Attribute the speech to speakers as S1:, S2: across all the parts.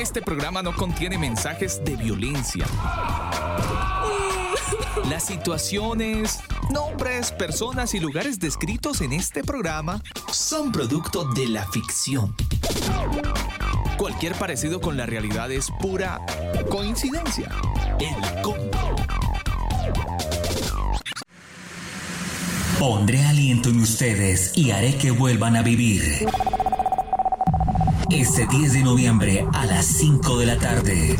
S1: Este programa no contiene mensajes de violencia. Las situaciones, nombres, personas y lugares descritos en este programa son producto de la ficción. Cualquier parecido con la realidad es pura coincidencia. El combo.
S2: Pondré aliento en ustedes y haré que vuelvan a vivir. Este 10 de noviembre a las 5 de la tarde.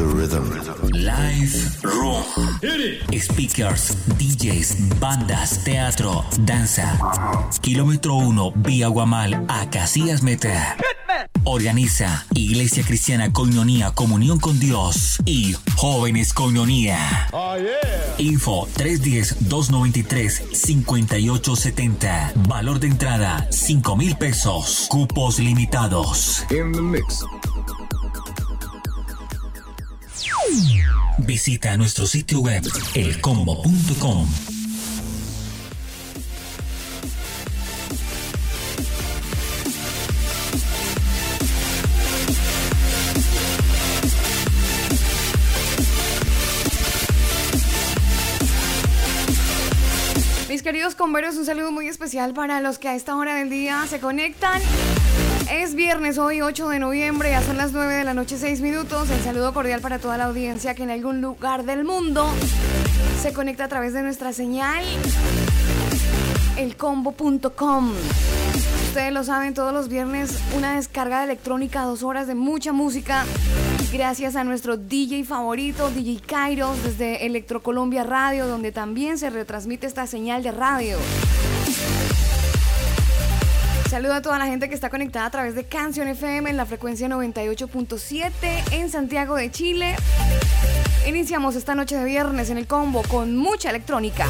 S2: Live Room. Speakers, DJs, bandas, teatro, danza. Kilómetro 1, Vía Guamal, a Casillas Meta. Organiza Iglesia Cristiana Coñonía Comunión con Dios y Jóvenes Coñonía. Info 310-293-5870. Valor de entrada 5 mil pesos. Cupos limitados. Visita nuestro sitio web elcombo.com.
S3: Queridos converos, un saludo muy especial para los que a esta hora del día se conectan. Es viernes, hoy 8 de noviembre, ya son las 9 de la noche, 6 minutos. El saludo cordial para toda la audiencia que en algún lugar del mundo se conecta a través de nuestra señal elcombo.com. Ustedes lo saben, todos los viernes una descarga de electrónica, dos horas de mucha música. Gracias a nuestro DJ favorito, DJ Kairos, desde Electro Colombia Radio, donde también se retransmite esta señal de radio. Saludo a toda la gente que está conectada a través de Canción FM en la frecuencia 98.7 en Santiago de Chile. Iniciamos esta noche de viernes en el combo con mucha electrónica.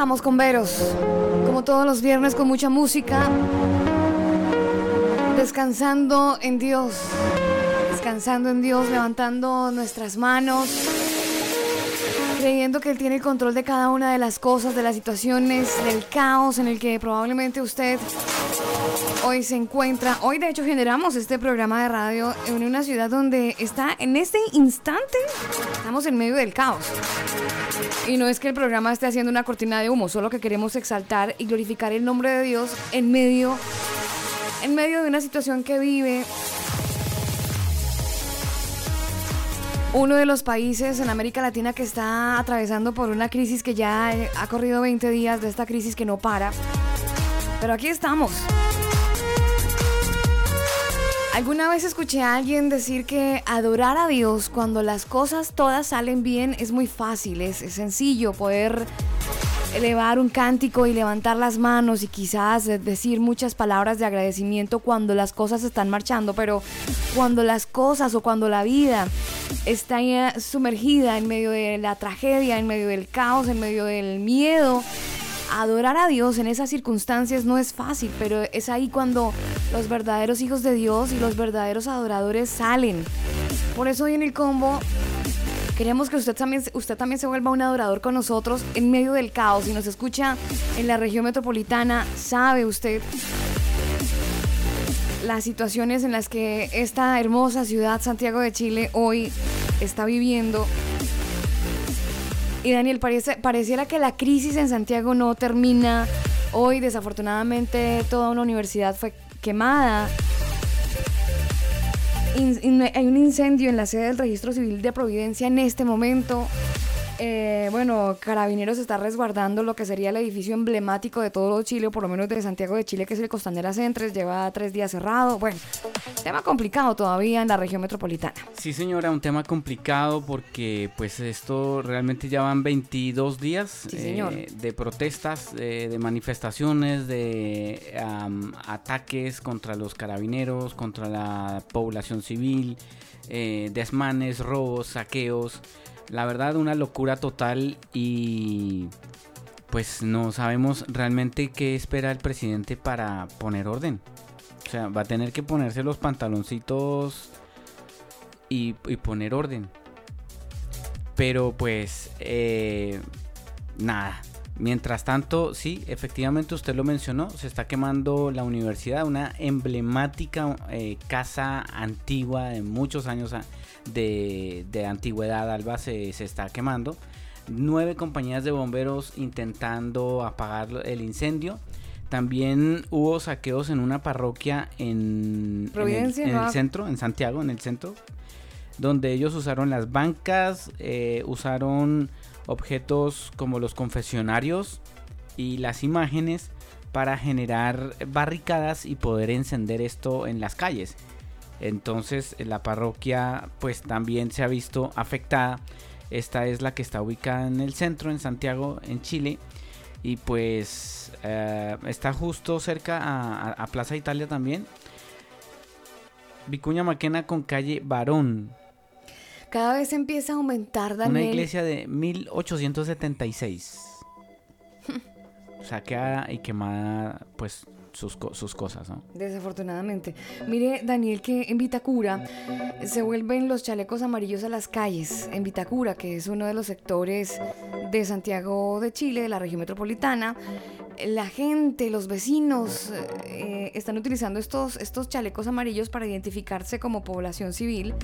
S3: Estamos con Veros, como todos los viernes con mucha música, descansando en Dios, descansando en Dios, levantando nuestras manos, creyendo que Él tiene el control de cada una de las cosas, de las situaciones, del caos en el que probablemente usted hoy se encuentra. Hoy de hecho generamos este programa de radio en una ciudad donde está en este instante, estamos en medio del caos. Y no es que el programa esté haciendo una cortina de humo, solo que queremos exaltar y glorificar el nombre de Dios en medio, en medio de una situación que vive uno de los países en América Latina que está atravesando por una crisis que ya ha corrido 20 días de esta crisis que no para. Pero aquí estamos. Alguna vez escuché a alguien decir que adorar a Dios cuando las cosas todas salen bien es muy fácil, es, sencillo poder elevar un cántico y levantar las manos y quizás decir muchas palabras de agradecimiento cuando las cosas están marchando, pero cuando las cosas o cuando la vida está sumergida en medio de la tragedia, en medio del caos, en medio del miedo, adorar a Dios en esas circunstancias no es fácil, pero es ahí cuando los verdaderos hijos de Dios y los verdaderos adoradores salen. Por eso hoy en el combo queremos que usted también, usted también se vuelva un adorador con nosotros en medio del caos. Si nos escucha en la región metropolitana, sabe usted las situaciones en las que esta hermosa ciudad, Santiago de Chile, hoy está viviendo y Daniel, parece, pareciera que la crisis en Santiago no termina. Hoy, desafortunadamente, toda una universidad fue quemada. hay un incendio en la sede del Registro Civil de Providencia en este momento. Eh, bueno, Carabineros está resguardando lo que sería el edificio emblemático de todo Chile, o por lo menos de Santiago de Chile, que es el Costanera Centres, lleva tres días cerrado. Bueno, tema complicado todavía en la región metropolitana.
S4: Sí, señora, un tema complicado porque pues esto realmente ya van 22 días eh, de protestas, de manifestaciones, de ataques contra los carabineros, contra la población civil, eh, desmanes, robos, saqueos. La verdad, una locura total y pues no sabemos realmente qué espera el presidente para poner orden. O sea, va a tener que ponerse los pantaloncitos y, poner orden. Pero pues, eh, nada. Mientras tanto, sí, efectivamente usted lo mencionó, se está quemando la universidad, una emblemática eh, casa antigua de muchos años de, antigüedad, Alba, se, está quemando. Nueve compañías de bomberos intentando apagar el incendio. También hubo saqueos en una parroquia en, el, centro, en Santiago, en el centro, donde ellos usaron las bancas, eh, usaron objetos como los confesionarios y las imágenes para generar barricadas y poder encender esto en las calles. Entonces la parroquia pues también se ha visto afectada. Esta es la que está ubicada en el centro, en Santiago, en Chile. Y pues eh, está justo cerca a, Plaza Italia también. Vicuña Maquena con calle Barón.
S3: Cada vez empieza a aumentar, Daniel.
S4: Una iglesia de 1876. Saqueada y quemada pues sus, sus cosas, ¿no?
S3: Desafortunadamente. Mire, Daniel, que en Vitacura se vuelven los chalecos amarillos a las calles. En Vitacura, que es uno de los sectores de Santiago de Chile, de la región metropolitana, la gente, los vecinos eh, están utilizando estos, estos chalecos amarillos para identificarse como población civil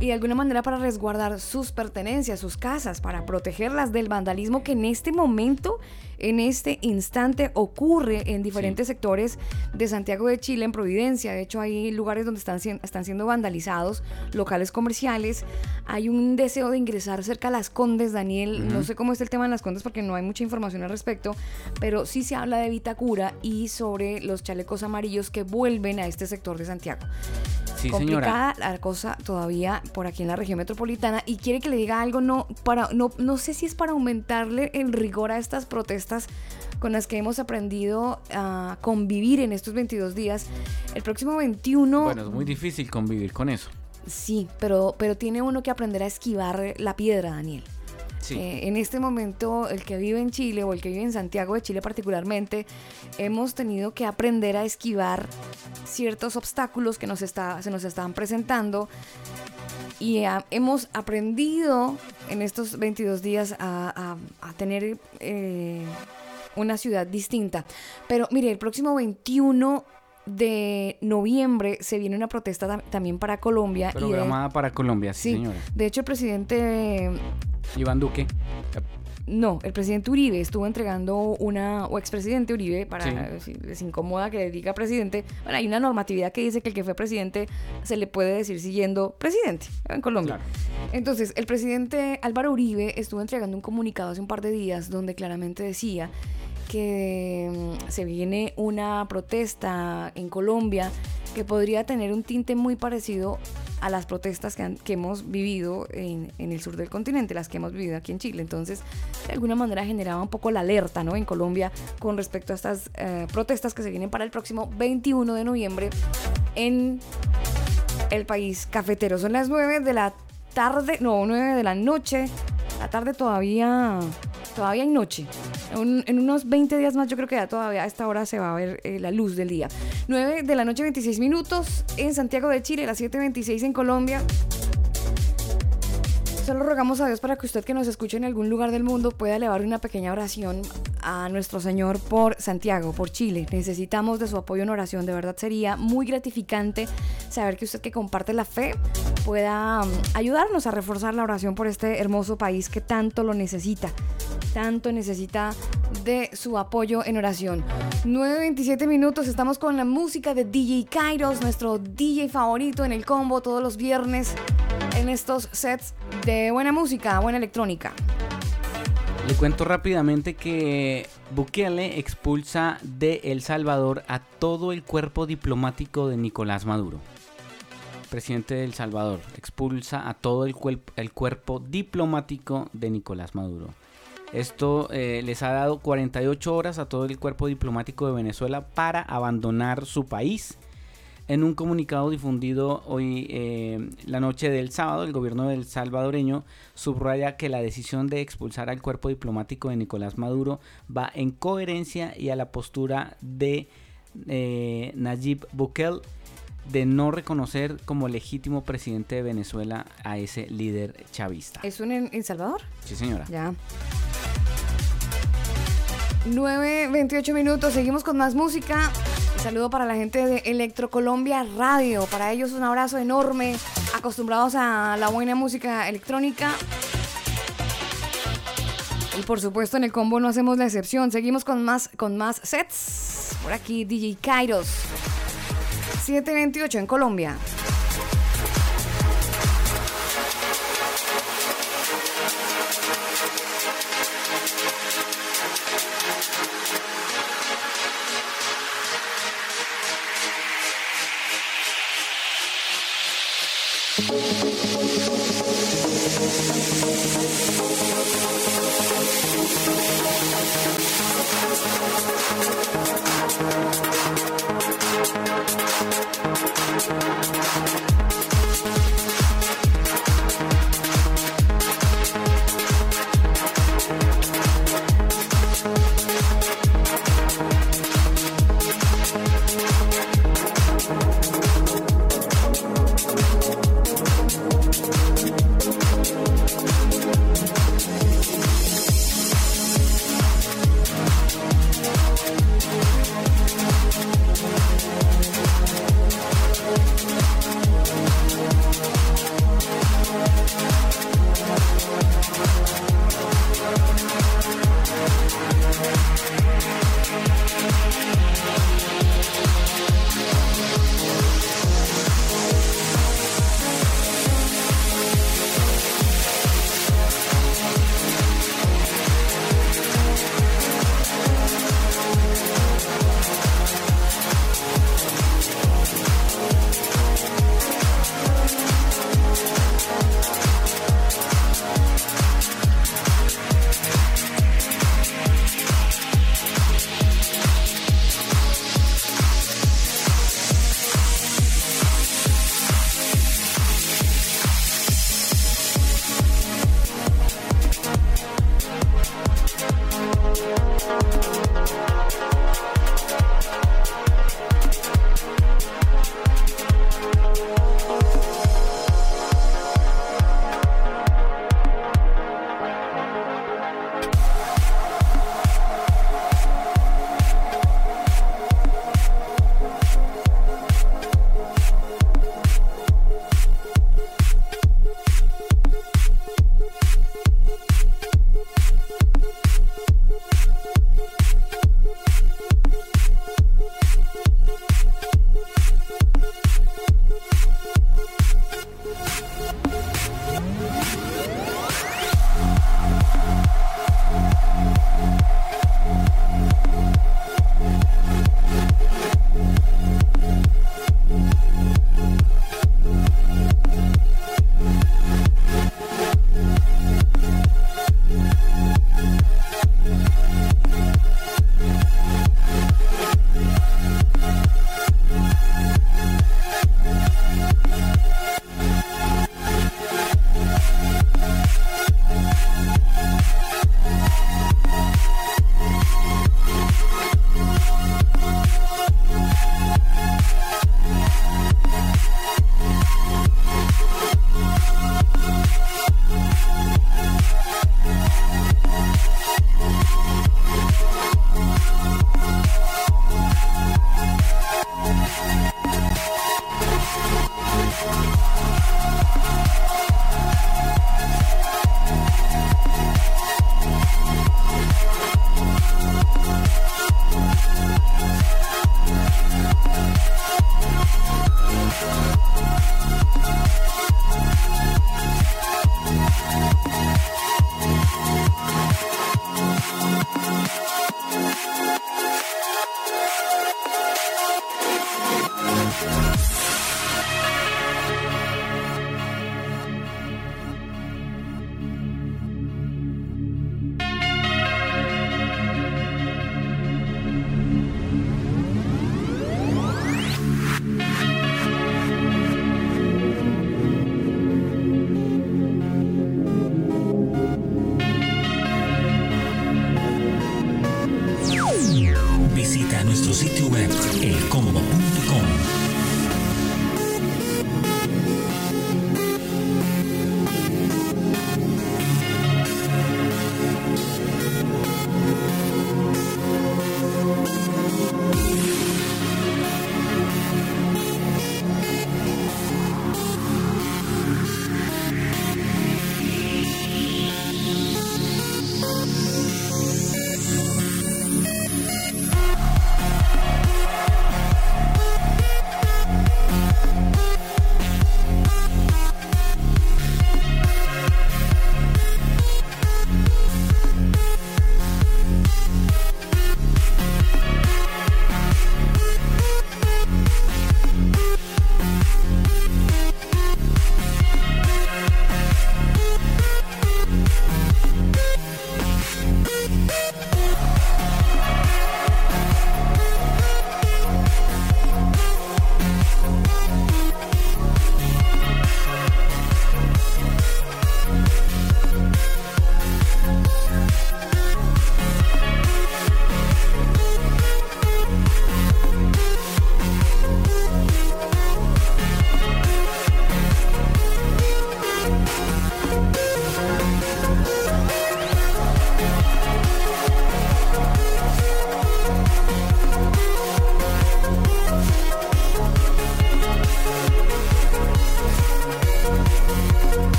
S3: y de alguna manera para resguardar sus pertenencias, sus casas, para protegerlas del vandalismo que en este momento en este instante ocurre en diferentes sectores de Santiago de Chile, en Providencia. De hecho, hay lugares donde están, están siendo vandalizados, locales comerciales. Hay un deseo de ingresar cerca a las Condes, Daniel. No sé cómo es el tema en las Condes porque no hay mucha información al respecto, pero sí se habla de Vitacura y sobre los chalecos amarillos que vuelven a este sector de Santiago.
S4: Sí, complicada
S3: la cosa todavía por aquí en la región metropolitana y quiere que le diga algo no para no no sé si es para aumentarle el rigor a estas protestas con las que hemos aprendido a convivir en estos 22 días. El próximo 21
S4: Bueno, es muy difícil convivir con eso.
S3: Sí, pero pero tiene uno que aprender a esquivar la piedra, Daniel. Eh, en este momento, el que vive en Chile o el que vive en Santiago de Chile particularmente, hemos tenido que aprender a esquivar ciertos obstáculos que nos está, se nos están presentando y hemos aprendido en estos 22 días a, tener eh, una ciudad distinta. Pero mire, el próximo 21 de noviembre se viene una protesta también para Colombia.
S4: Programada para Colombia, sí, sí, señora.
S3: De hecho, el presidente
S4: Iván Duque.
S3: No, el presidente Uribe estuvo entregando una, o expresidente Uribe, para si les incomoda que le diga presidente, bueno, hay una normatividad que dice que el que fue presidente se le puede decir siguiendo presidente en Colombia. Entonces, el presidente Álvaro Uribe estuvo entregando un comunicado hace un par de días donde claramente decía que mm, se viene una protesta en Colombia que podría tener un tinte muy parecido a las protestas que, hemos vivido en, el sur del continente, las que hemos vivido aquí en Chile. Entonces, de alguna manera generaba un poco la alerta ¿no? en Colombia con respecto a estas eh, protestas que se vienen para el próximo 21 de noviembre en el país cafetero. Son las 9 de la tarde, no, 9 de la noche. La tarde todavía todavía hay noche. En, unos 20 días más yo creo que ya todavía a esta hora se va a ver eh, la luz del día. 9 de la noche 26 minutos en Santiago de Chile, las 7.26 en Colombia. Solo rogamos a Dios para que usted que nos escuche en algún lugar del mundo pueda elevar una pequeña oración a nuestro Señor por Santiago, por Chile. Necesitamos de su apoyo en oración. De verdad sería muy gratificante saber que usted que comparte la fe pueda mm, ayudarnos a reforzar la oración por este hermoso país que tanto lo necesita. Tanto necesita de su apoyo en oración. 9.27 minutos, estamos con la música de DJ Kairos, nuestro DJ favorito en el combo todos los viernes en estos sets de buena música, buena electrónica.
S4: Le cuento rápidamente que Bukele expulsa de El Salvador a todo el cuerpo diplomático de Nicolás Maduro. Presidente de El Salvador expulsa a todo el, el cuerpo diplomático de Nicolás Maduro. Esto eh, les ha dado 48 horas a todo el cuerpo diplomático de Venezuela para abandonar su país en un comunicado difundido hoy, eh, la noche del sábado, el gobierno del salvadoreño subraya que la decisión de expulsar al cuerpo diplomático de Nicolás Maduro va en coherencia y a la postura de eh, Nayib Bukele de no reconocer como legítimo presidente de Venezuela a ese líder chavista.
S3: ¿Es un en, Salvador?
S4: Sí, señora.
S3: Ya. 9.28 minutos, seguimos con más música saludo para la gente de Electro Colombia Radio. Para ellos un abrazo enorme, acostumbrados a la buena música electrónica. Y por supuesto en el combo no hacemos la excepción. Seguimos con más, con más sets. Por aquí DJ Kairos. 728 en Colombia.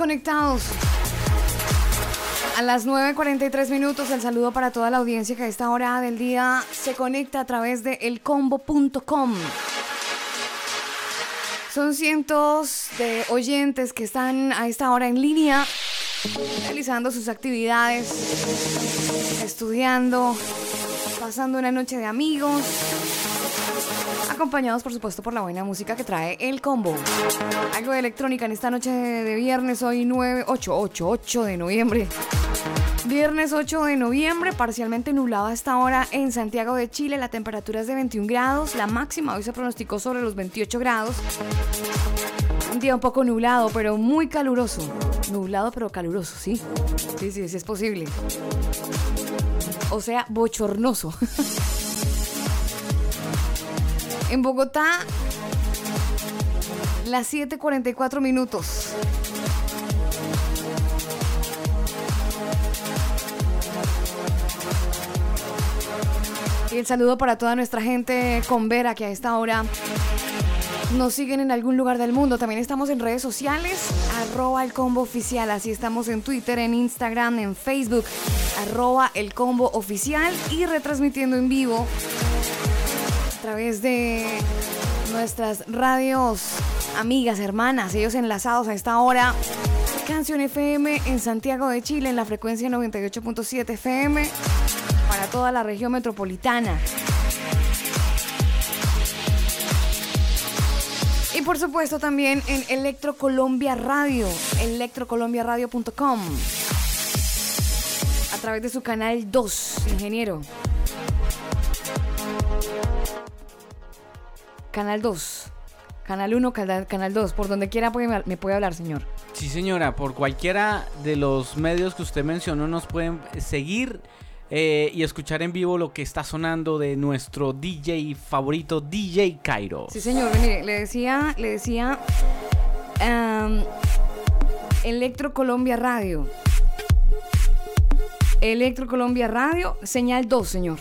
S3: Conectados. A las 9.43 minutos, el saludo para toda la audiencia que a esta hora del día se conecta a través de elcombo.com. Son cientos de oyentes que están a esta hora en línea, realizando sus actividades, estudiando, pasando una noche de amigos, acompañados por supuesto por la buena música que trae el combo. Algo de electrónica en esta noche de viernes, hoy 9, 8, 8, 8 de noviembre. Viernes 8 de noviembre, parcialmente nublado a esta hora en Santiago de Chile. La temperatura es de 21 grados. La máxima hoy se pronosticó sobre los 28 grados. Un día un poco nublado, pero muy caluroso. Nublado, pero caluroso, ¿sí? Sí, sí, sí es posible. O sea, bochornoso. En Bogotá, las 7:44 minutos. Y el saludo para toda nuestra gente con Vera que a esta hora nos siguen en algún lugar del mundo. También estamos en redes sociales, arroba el. Así estamos en Twitter, en Instagram, en Facebook, arroba el y retransmitiendo en vivo través de nuestras radios amigas, hermanas, ellos enlazados a esta hora. Canción FM en Santiago de Chile en la frecuencia 98.7 FM para toda la región metropolitana. Y por supuesto también en Electro Colombia Radio, electrocolombiaradio.com. A través de su canal 2, ingeniero. Canal 2. Canal 1, canal, 2. Por donde quiera me puede hablar, señor.
S4: Sí, señora. Por cualquiera de los medios que usted mencionó nos pueden seguir eh, y escuchar en vivo lo que está sonando de nuestro DJ favorito, DJ Cairo.
S3: Sí, señor, le decía, le decía Electro Colombia Radio. Electro Colombia Radio, señal 2, señor.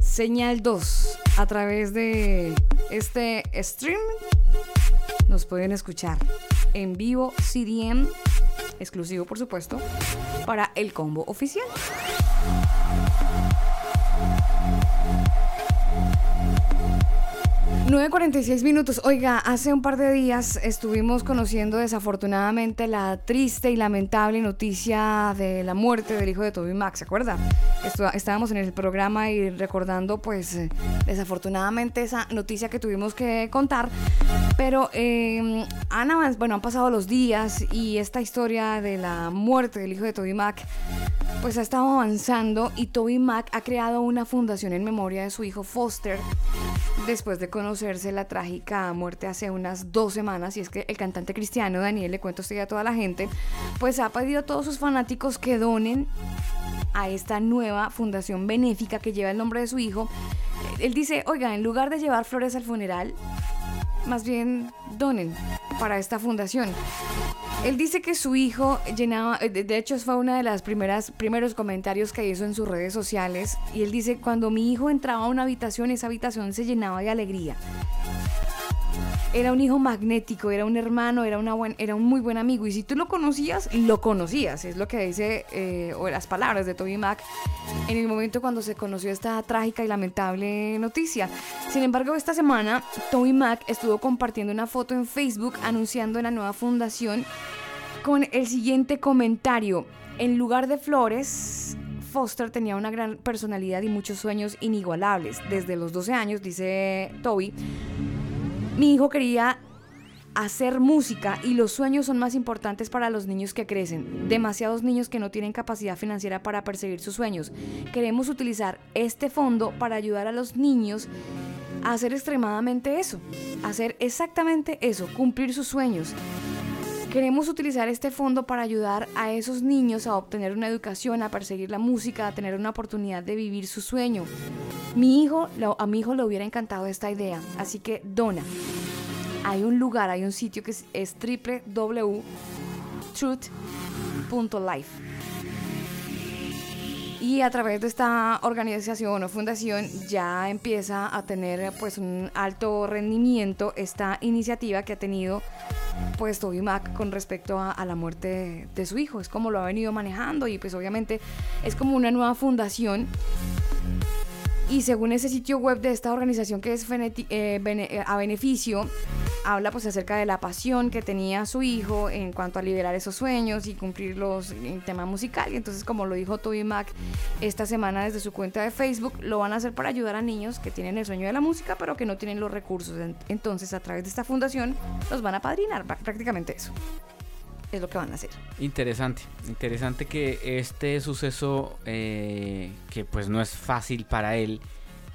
S3: Señal 2. A través de este stream nos pueden escuchar en vivo CDM, exclusivo por supuesto, para el combo oficial. 9.46 minutos. Oiga, hace un par de días estuvimos conociendo desafortunadamente la triste y lamentable noticia de la muerte del hijo de Toby Max, ¿se acuerda? estábamos en el programa y recordando pues eh, desafortunadamente esa noticia que tuvimos que contar, pero eh, han, bueno, han pasado los días y esta historia de la muerte del hijo de Toby Mac pues ha estado avanzando y Toby Mac ha creado una fundación en memoria de su hijo Foster después de conocerse la trágica muerte hace unas dos semanas y es que el cantante cristiano Daniel, le cuento usted a toda la gente, pues ha pedido a todos sus fanáticos que donen a esta nueva fundación benéfica que lleva el nombre de su hijo. Él dice, oiga, en lugar de llevar flores al funeral, más bien donen para esta fundación. Él dice que su hijo llenaba, eh, de hecho fue una de las primeras primeros comentarios que hizo en sus redes sociales y él dice cuando mi hijo entraba a una habitación esa habitación se llenaba de alegría. Era un hijo magnético, era un hermano, era, una buen, era un muy buen amigo. Y si tú lo conocías, lo conocías. Es lo que dice, eh, o las palabras de Toby Mac en el momento cuando se conoció esta trágica y lamentable noticia. Sin embargo, esta semana, Toby Mac estuvo compartiendo una foto en Facebook anunciando la nueva fundación con el siguiente comentario. En lugar de flores, Foster tenía una gran personalidad y muchos sueños inigualables. Desde los 12 años, dice Toby, mi hijo quería hacer música y los sueños son más importantes para los niños que crecen. Demasiados niños que no tienen capacidad financiera para perseguir sus sueños. Queremos utilizar este fondo para ayudar a los niños a hacer extremadamente eso, hacer exactamente eso, cumplir sus sueños. Queremos utilizar este fondo para ayudar a esos niños a obtener una educación, a perseguir la música, a tener una oportunidad de vivir su sueño. Mi hijo, a mi hijo le hubiera encantado esta idea, así que dona. Hay un lugar, hay un sitio que es, es www.truth.life. Y a través de esta organización o fundación ya empieza a tener pues un alto rendimiento esta iniciativa que ha tenido pues Toby Mac con respecto a, la muerte de, su hijo. Es como lo ha venido manejando y pues obviamente es como una nueva fundación y según ese sitio web de esta organización que es eh, eh, a beneficio, habla pues acerca de la pasión que tenía su hijo en cuanto a liberar esos sueños y cumplirlos en tema musical. Y entonces, como lo dijo Toby Mac esta semana desde su cuenta de Facebook, lo van a hacer para ayudar a niños que tienen el sueño de la música, pero que no tienen los recursos. Entonces, a través de esta fundación, los van a padrinar, prácticamente eso es lo que van a hacer.
S4: Interesante, interesante que este suceso, eh, que pues no es fácil para él,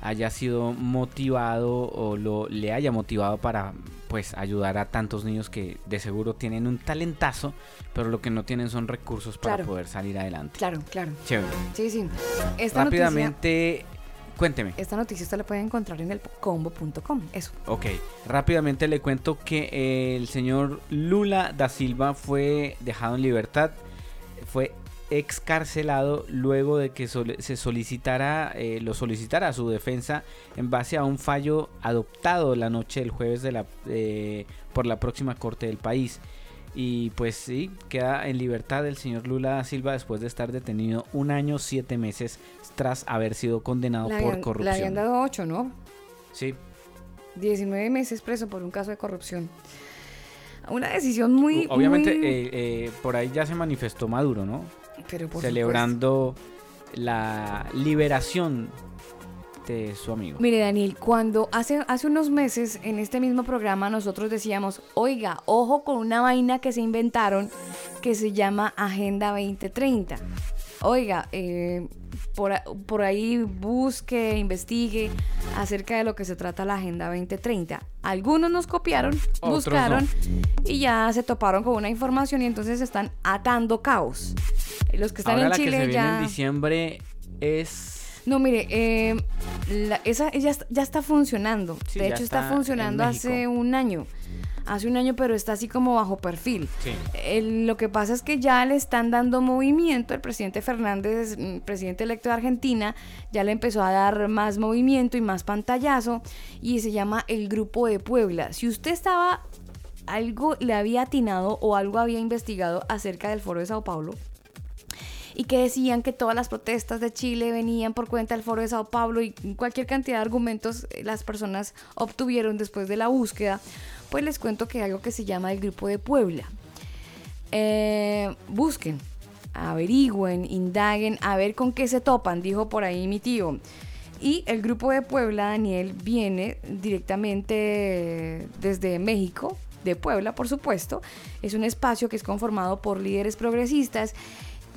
S4: haya sido motivado o lo, le haya motivado para pues ayudar a tantos niños que de seguro tienen un talentazo, pero lo que no tienen son recursos para poder salir adelante.
S3: Claro, claro.
S4: Chévere.
S3: Sí, sí.
S4: Rápidamente Cuénteme.
S3: Esta noticia usted la puede encontrar en el combo.com, eso.
S4: Ok, rápidamente le cuento que el señor Lula da Silva fue dejado en libertad, fue excarcelado luego de que se solicitara, eh, lo solicitara su defensa en base a un fallo adoptado la noche del jueves de la, eh, por la próxima corte del país. Y pues sí, queda en libertad el señor Lula da Silva después de estar detenido un año, siete meses tras haber sido condenado por corrupción. Le
S3: habían dado ocho, ¿no?
S4: Sí.
S3: 19 meses preso por un caso de corrupción. Una decisión muy...
S4: Obviamente eh, eh, por ahí ya se manifestó Maduro, ¿no?
S3: Pero por
S4: Celebrando la liberación repite su amigo.
S3: Mire, Daniel, cuando hace, hace unos meses en este mismo programa nosotros decíamos, oiga, ojo con una vaina que se inventaron que se llama Agenda 2030. Oiga, eh, por, ahí busque, investigue acerca de lo que se trata la Agenda 2030. Algunos nos copiaron, buscaron y ya se toparon con una información y entonces están atando caos. Los que están en
S4: la
S3: Chile
S4: que se
S3: ya...
S4: Viene en diciembre es...
S3: No, mire, eh, esa ya, ya, está funcionando. de hecho, está funcionando hace un año hace un año, pero está así como bajo perfil. lo que pasa es que ya le están dando movimiento, el presidente Fernández, mm, presidente electo de Argentina, ya le empezó a dar más movimiento y más pantallazo y se llama el Grupo de Puebla. Si usted estaba, algo le había atinado o algo había investigado acerca del Foro de Sao Paulo, y que decían que todas las protestas de Chile venían por cuenta del Foro de Sao Paulo y cualquier cantidad de argumentos eh, las personas obtuvieron después de la búsqueda, pues les cuento que algo que se llama el Grupo de Puebla. Eh, busquen, averigüen, indaguen, a ver con qué se topan, dijo por ahí mi tío. Y el Grupo de Puebla, Daniel, viene directamente desde México, de Puebla, por supuesto. Es un espacio que es conformado por líderes progresistas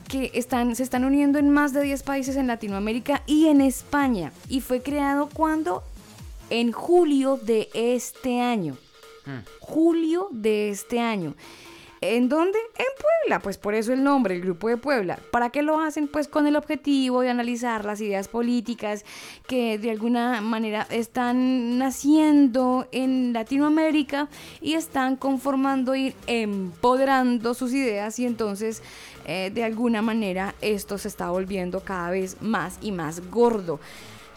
S3: que están, se están uniendo en más de 10 países en Latinoamérica y en España. Y fue creado cuando? En julio de este año. Mm. Julio de este año. ¿En dónde? En Puebla, pues por eso el nombre, el Grupo de Puebla. ¿Para qué lo hacen? Pues con el objetivo de analizar las ideas políticas que de alguna manera están naciendo en Latinoamérica y están conformando y empoderando sus ideas y entonces eh, de alguna manera esto se está volviendo cada vez más y más gordo.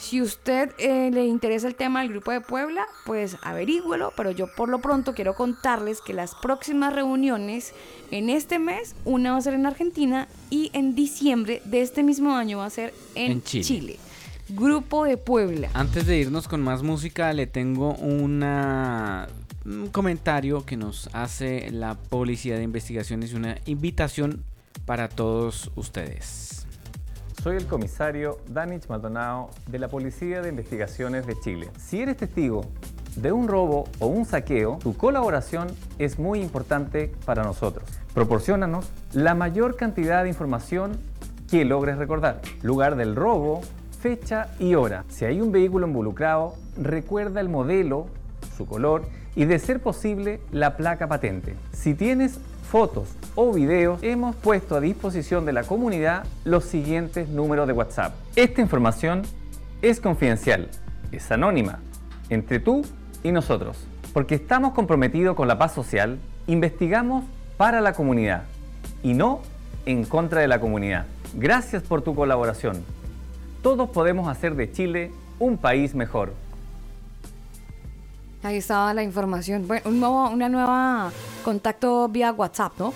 S3: Si usted eh, le interesa el tema del Grupo de Puebla, pues averígüelo, pero yo por lo pronto quiero contarles que las próximas reuniones en este mes, una va a ser en Argentina y en diciembre de este mismo año va a ser en, Chile. Grupo de Puebla.
S4: Antes de irnos con más música, le tengo una un comentario que nos hace la Policía de Investigaciones y una invitación para todos ustedes.
S5: Soy el comisario Danich Maldonado de la Policía de Investigaciones de Chile. Si eres testigo de un robo o un saqueo, tu colaboración es muy importante para nosotros. Proporciónanos la mayor cantidad de información que logres recordar. Lugar del robo, fecha y hora. Si hay un vehículo involucrado, recuerda el modelo, su color y de ser posible la placa patente. Si tienes fotos o videos, hemos puesto a disposición de la comunidad los siguientes números de WhatsApp. Esta información es confidencial, es anónima, entre tú y nosotros. Porque estamos comprometidos con la paz social, investigamos para la comunidad y no en contra de la comunidad. Gracias por tu colaboración. Todos podemos hacer de Chile un país mejor.
S3: Ahí estaba la información. Bueno, un nuevo, una nueva contacto vía WhatsApp, ¿no?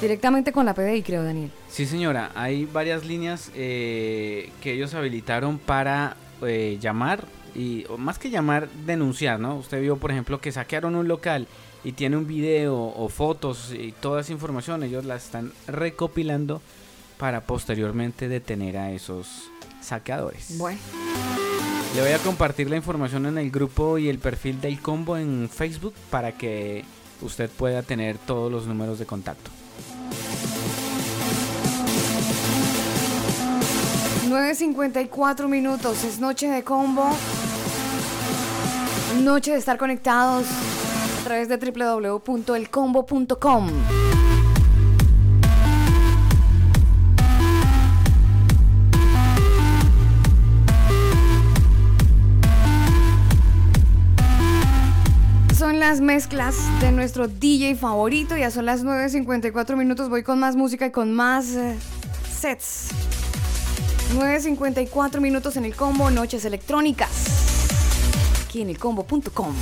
S3: Directamente con la PDI, creo, Daniel.
S4: Sí, señora. Hay varias líneas eh, que ellos habilitaron para eh, llamar y más que llamar, denunciar, ¿no? Usted vio, por ejemplo, que saquearon un local y tiene un video o fotos y toda esa información, ellos la están recopilando para posteriormente detener a esos saqueadores.
S3: Bueno.
S4: Le voy a compartir la información en el grupo y el perfil del combo en Facebook para que usted pueda tener todos los números de contacto.
S3: 9.54 minutos, es noche de combo, noche de estar conectados a través de www.elcombo.com. las mezclas de nuestro DJ favorito. Ya son las 9.54 minutos. Voy con más música y con más eh, sets. 9.54 minutos en el combo Noches Electrónicas. Aquí en elcombo.com.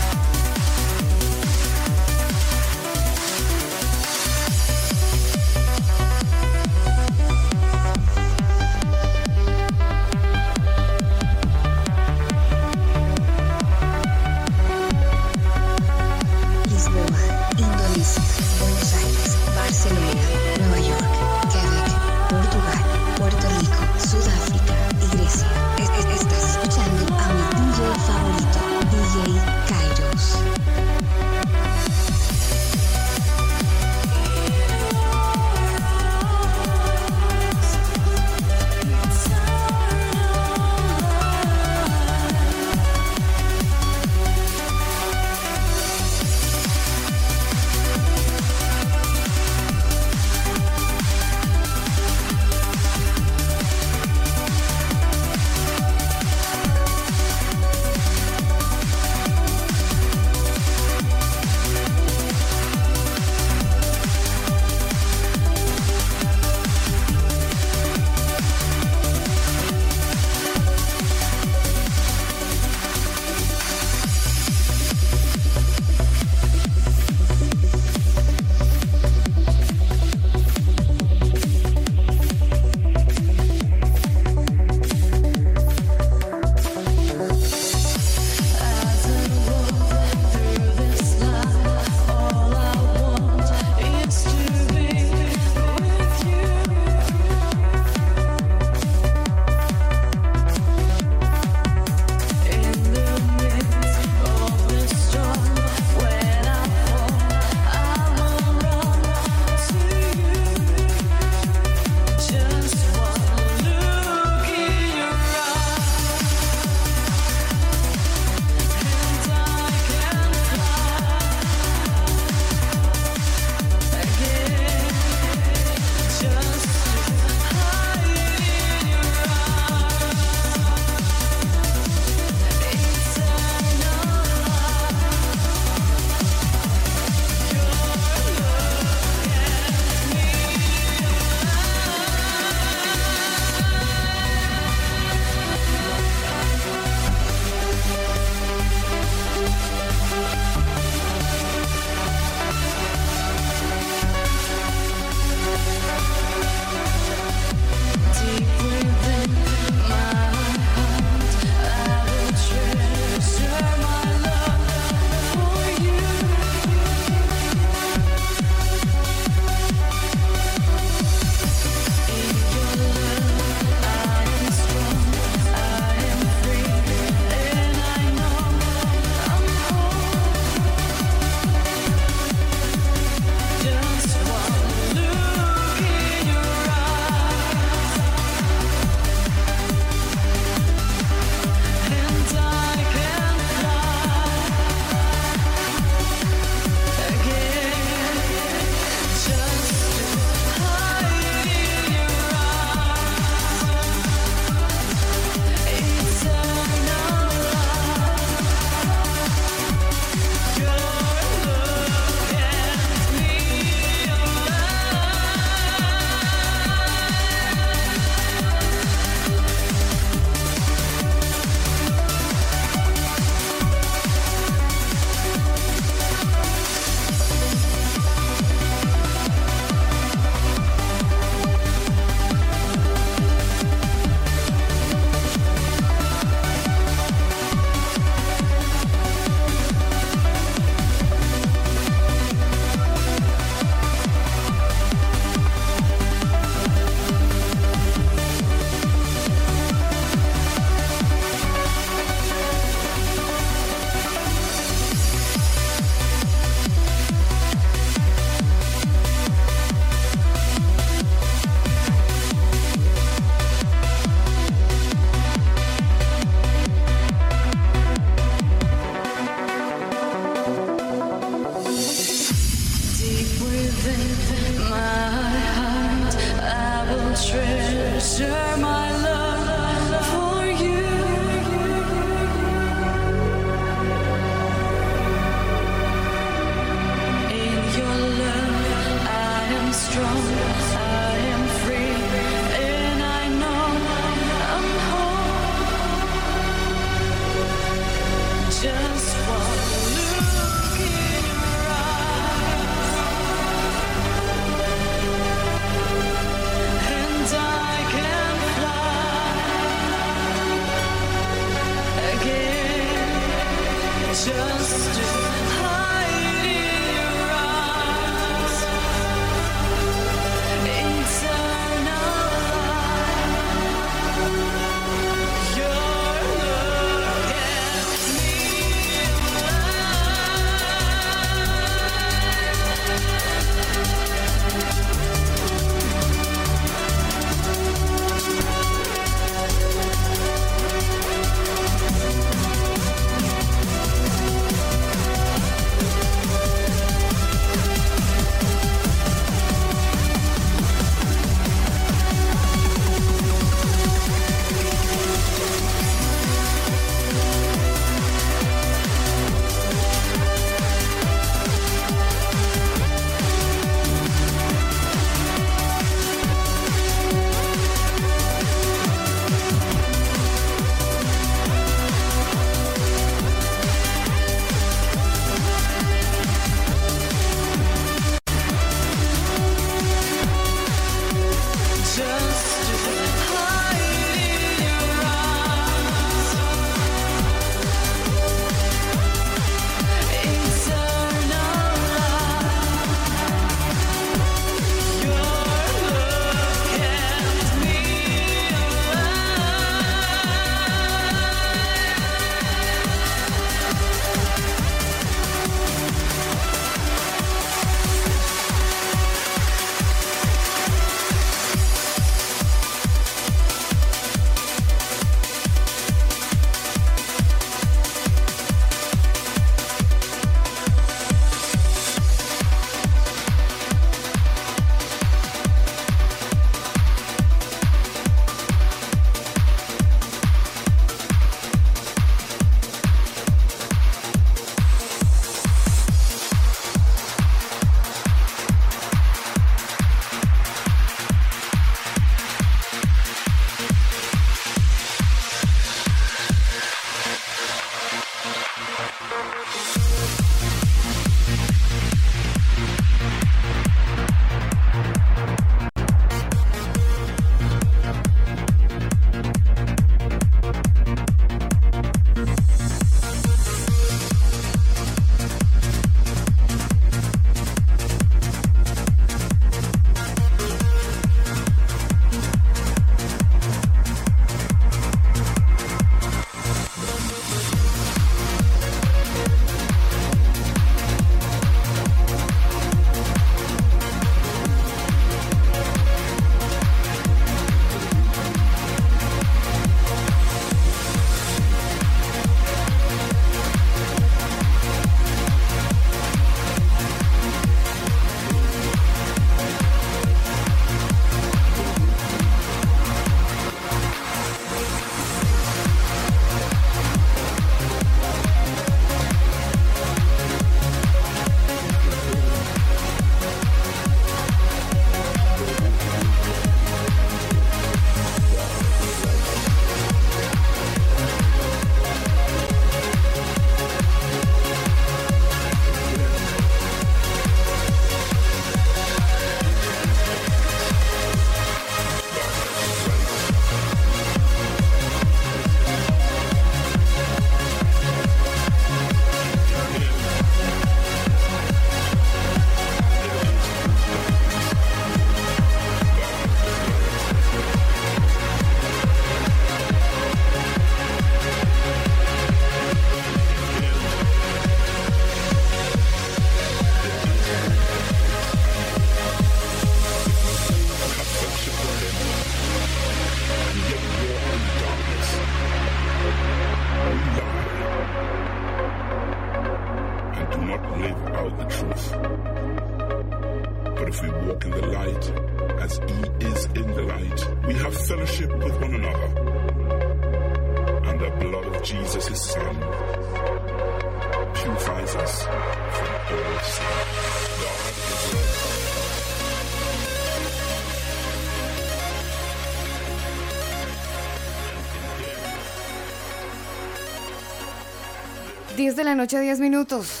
S3: noche, 10 minutos.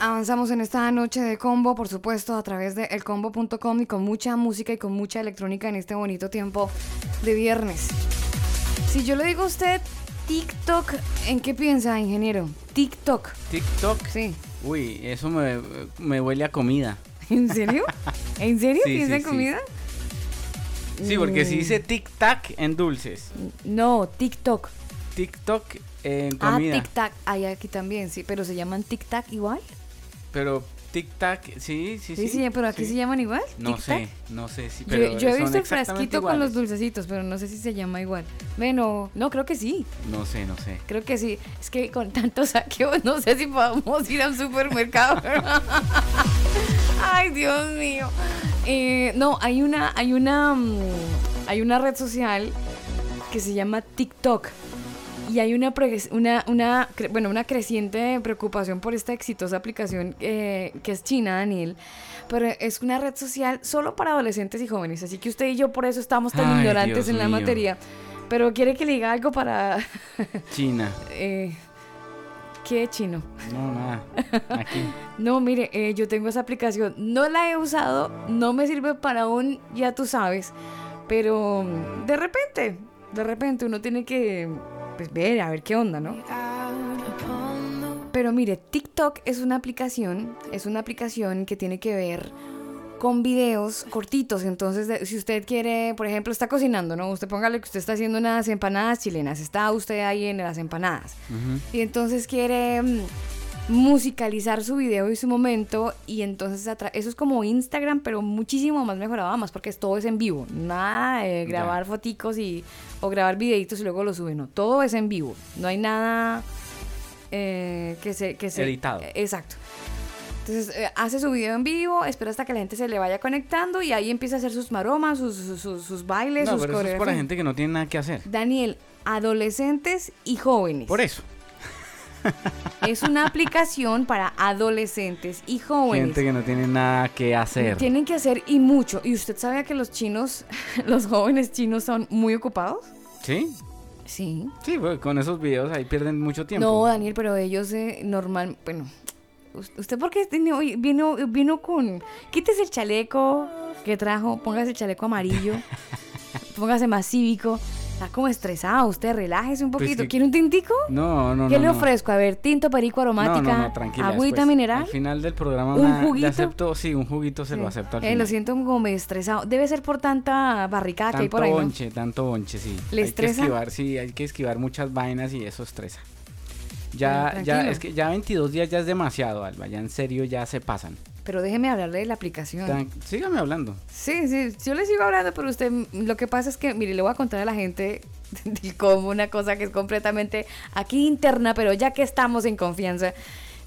S3: Avanzamos en esta noche de combo, por supuesto, a través de elcombo.com y con mucha música y con mucha electrónica en este bonito tiempo de viernes. Si yo le digo a usted TikTok, ¿en qué piensa, ingeniero? TikTok.
S4: TikTok.
S3: Sí.
S4: Uy, eso me, me huele a comida.
S3: ¿En serio? ¿En serio piensa en comida?
S4: Sí. porque si dice tic-tac en dulces.
S3: No, TikTok.
S4: TikTok en comida.
S3: Ah, tic-tac. Hay aquí también, sí, pero se llaman tic-tac igual.
S4: Pero tic-tac, sí, sí, sí.
S3: Sí, pero aquí se llaman igual.
S4: No sé, no sé si. Pero
S3: yo, he visto el frasquito con los dulcecitos, pero no sé si se llama igual. Bueno, no, creo que sí.
S4: No sé, no sé.
S3: Creo que sí. Es que con tantos saqueos, no sé si podemos ir a un supermercado. Ay, Dios mío. Eh, no, hay una, hay una, mm, hay una red social que se llama TikTok y hay una, una, una, bueno, una creciente preocupación por esta exitosa aplicación eh, que es China, Daniel. Pero es una red social solo para adolescentes y jóvenes. Así que usted y yo por eso estamos tan ignorantes en la materia. Pero quiere que le diga algo para...
S4: China.
S3: eh, ¿Qué chino?
S4: No, nada. Aquí.
S3: no, mire, eh, yo tengo esa aplicación. No la he usado, no me sirve para un, ya tú sabes. Pero de repente, de repente uno tiene que pues ver, a ver qué onda, ¿no? Pero mire, TikTok es una aplicación, es una aplicación que tiene que ver con videos cortitos. Entonces, si usted quiere, por ejemplo, está cocinando, ¿no? Usted póngale que usted está haciendo unas empanadas chilenas, está usted ahí en las empanadas. Y entonces quiere mm, musicalizar su video y su momento y entonces eso es como Instagram pero muchísimo más mejorado más porque todo es en vivo nada de grabar foticos y o grabar videitos y luego lo suben no todo es en vivo no hay nada eh, que se que se
S4: editado
S3: exacto entonces eh, hace su video en vivo, espera hasta que la gente se le vaya conectando y ahí empieza a hacer sus maromas, sus, sus, bailes,
S4: no,
S3: sus
S4: pero eso es para gente que no tiene nada que hacer.
S3: Daniel, adolescentes y jóvenes.
S4: Por eso.
S3: Es una aplicación para adolescentes y jóvenes.
S4: Gente que no tiene nada que hacer.
S3: Tienen que hacer y mucho. ¿Y usted sabe que los chinos, los jóvenes chinos son muy ocupados?
S4: Sí.
S3: Sí.
S4: Sí, con esos videos ahí pierden mucho tiempo.
S3: No, Daniel, pero ellos eh, normal, bueno, ¿usted por qué vino, vino con... Quítese el chaleco que trajo, póngase el chaleco amarillo, póngase más cívico. Está como estresado usted, relájese un pues poquito. ¿Quiere un tintico?
S4: No, no,
S3: ¿Qué le ofrezco? A ver, tinto, perico, aromática, no, tranquila, agüita mineral.
S4: Al final del programa ¿Un juguito? acepto, sí, un juguito se lo acepto al
S3: eh, lo siento como estresado. Debe ser por tanta barricada que hay por ahí,
S4: bonche, tanto bonche, sí.
S3: ¿Le hay Que
S4: esquivar, sí, hay que esquivar muchas vainas y eso estresa. Ya, ya, es que ya 22 días ya es demasiado, Alba. Ya en serio ya se pasan.
S3: Pero déjeme hablarle de la aplicación.
S4: sígame hablando.
S3: Sí, sí, yo le sigo hablando, pero usted, lo que pasa es que, mire, le voy a contar a la gente como una cosa que es completamente aquí interna, pero ya que estamos en confianza,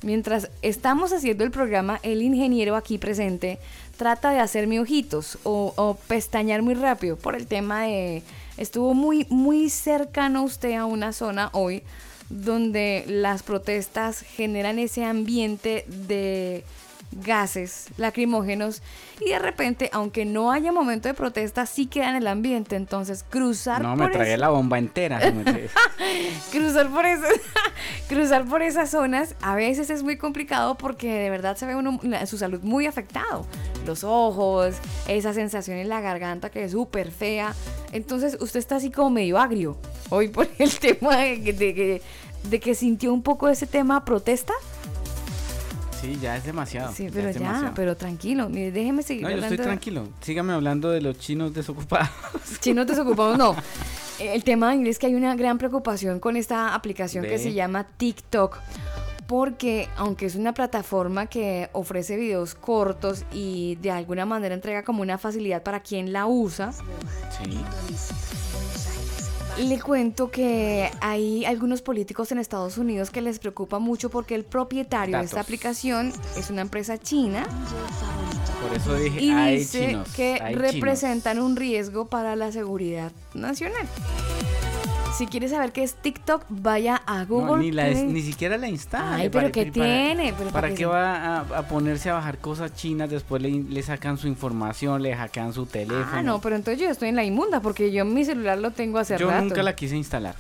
S3: mientras estamos haciendo el programa, el ingeniero aquí presente trata de hacerme ojitos o, o pestañear muy rápido por el tema de, estuvo muy, muy cercano usted a una zona hoy donde las protestas generan ese ambiente de gases lacrimógenos y de repente, aunque no haya momento de protesta, sí queda en el ambiente. Entonces, cruzar
S4: no, me tragué la bomba entera.
S3: cruzar por esas, cruzar por esas zonas a veces es muy complicado porque de verdad se ve uno su salud muy afectado. Los ojos, esa sensación en la garganta que es súper fea. Entonces, usted está así como medio agrio hoy por el tema de, de, de que sintió un poco ese tema protesta.
S4: Sí, ya es demasiado.
S3: Sí, pero ya, pero tranquilo, déjeme seguir
S4: no, yo estoy tranquilo. Sígame hablando de los chinos desocupados.
S3: Chinos desocupados, no. El tema es que hay una gran preocupación con esta aplicación que se llama TikTok. Porque aunque es una plataforma que ofrece videos cortos y de alguna manera entrega como una facilidad para quien la usa, sí le cuento que hay algunos políticos en Estados Unidos que les preocupa mucho porque el propietario de esta aplicación es una empresa china.
S4: eso dije,
S3: y
S4: hay
S3: dice
S4: chinos,
S3: que
S4: hay
S3: representan
S4: chinos.
S3: un riesgo para la seguridad nacional. Si quieres saber qué es TikTok, vaya a Google.
S4: No, ni, la, ni siquiera la instala.
S3: Ay, pero ¿qué tiene? Pero
S4: ¿Para,
S3: para qué
S4: va a, a ponerse a bajar cosas chinas? Después le, le sacan su información, le hackean su teléfono.
S3: Ah, no, pero entonces yo estoy en la inmunda porque yo mi celular lo tengo hace
S4: Yo
S3: rato.
S4: nunca la quise instalar.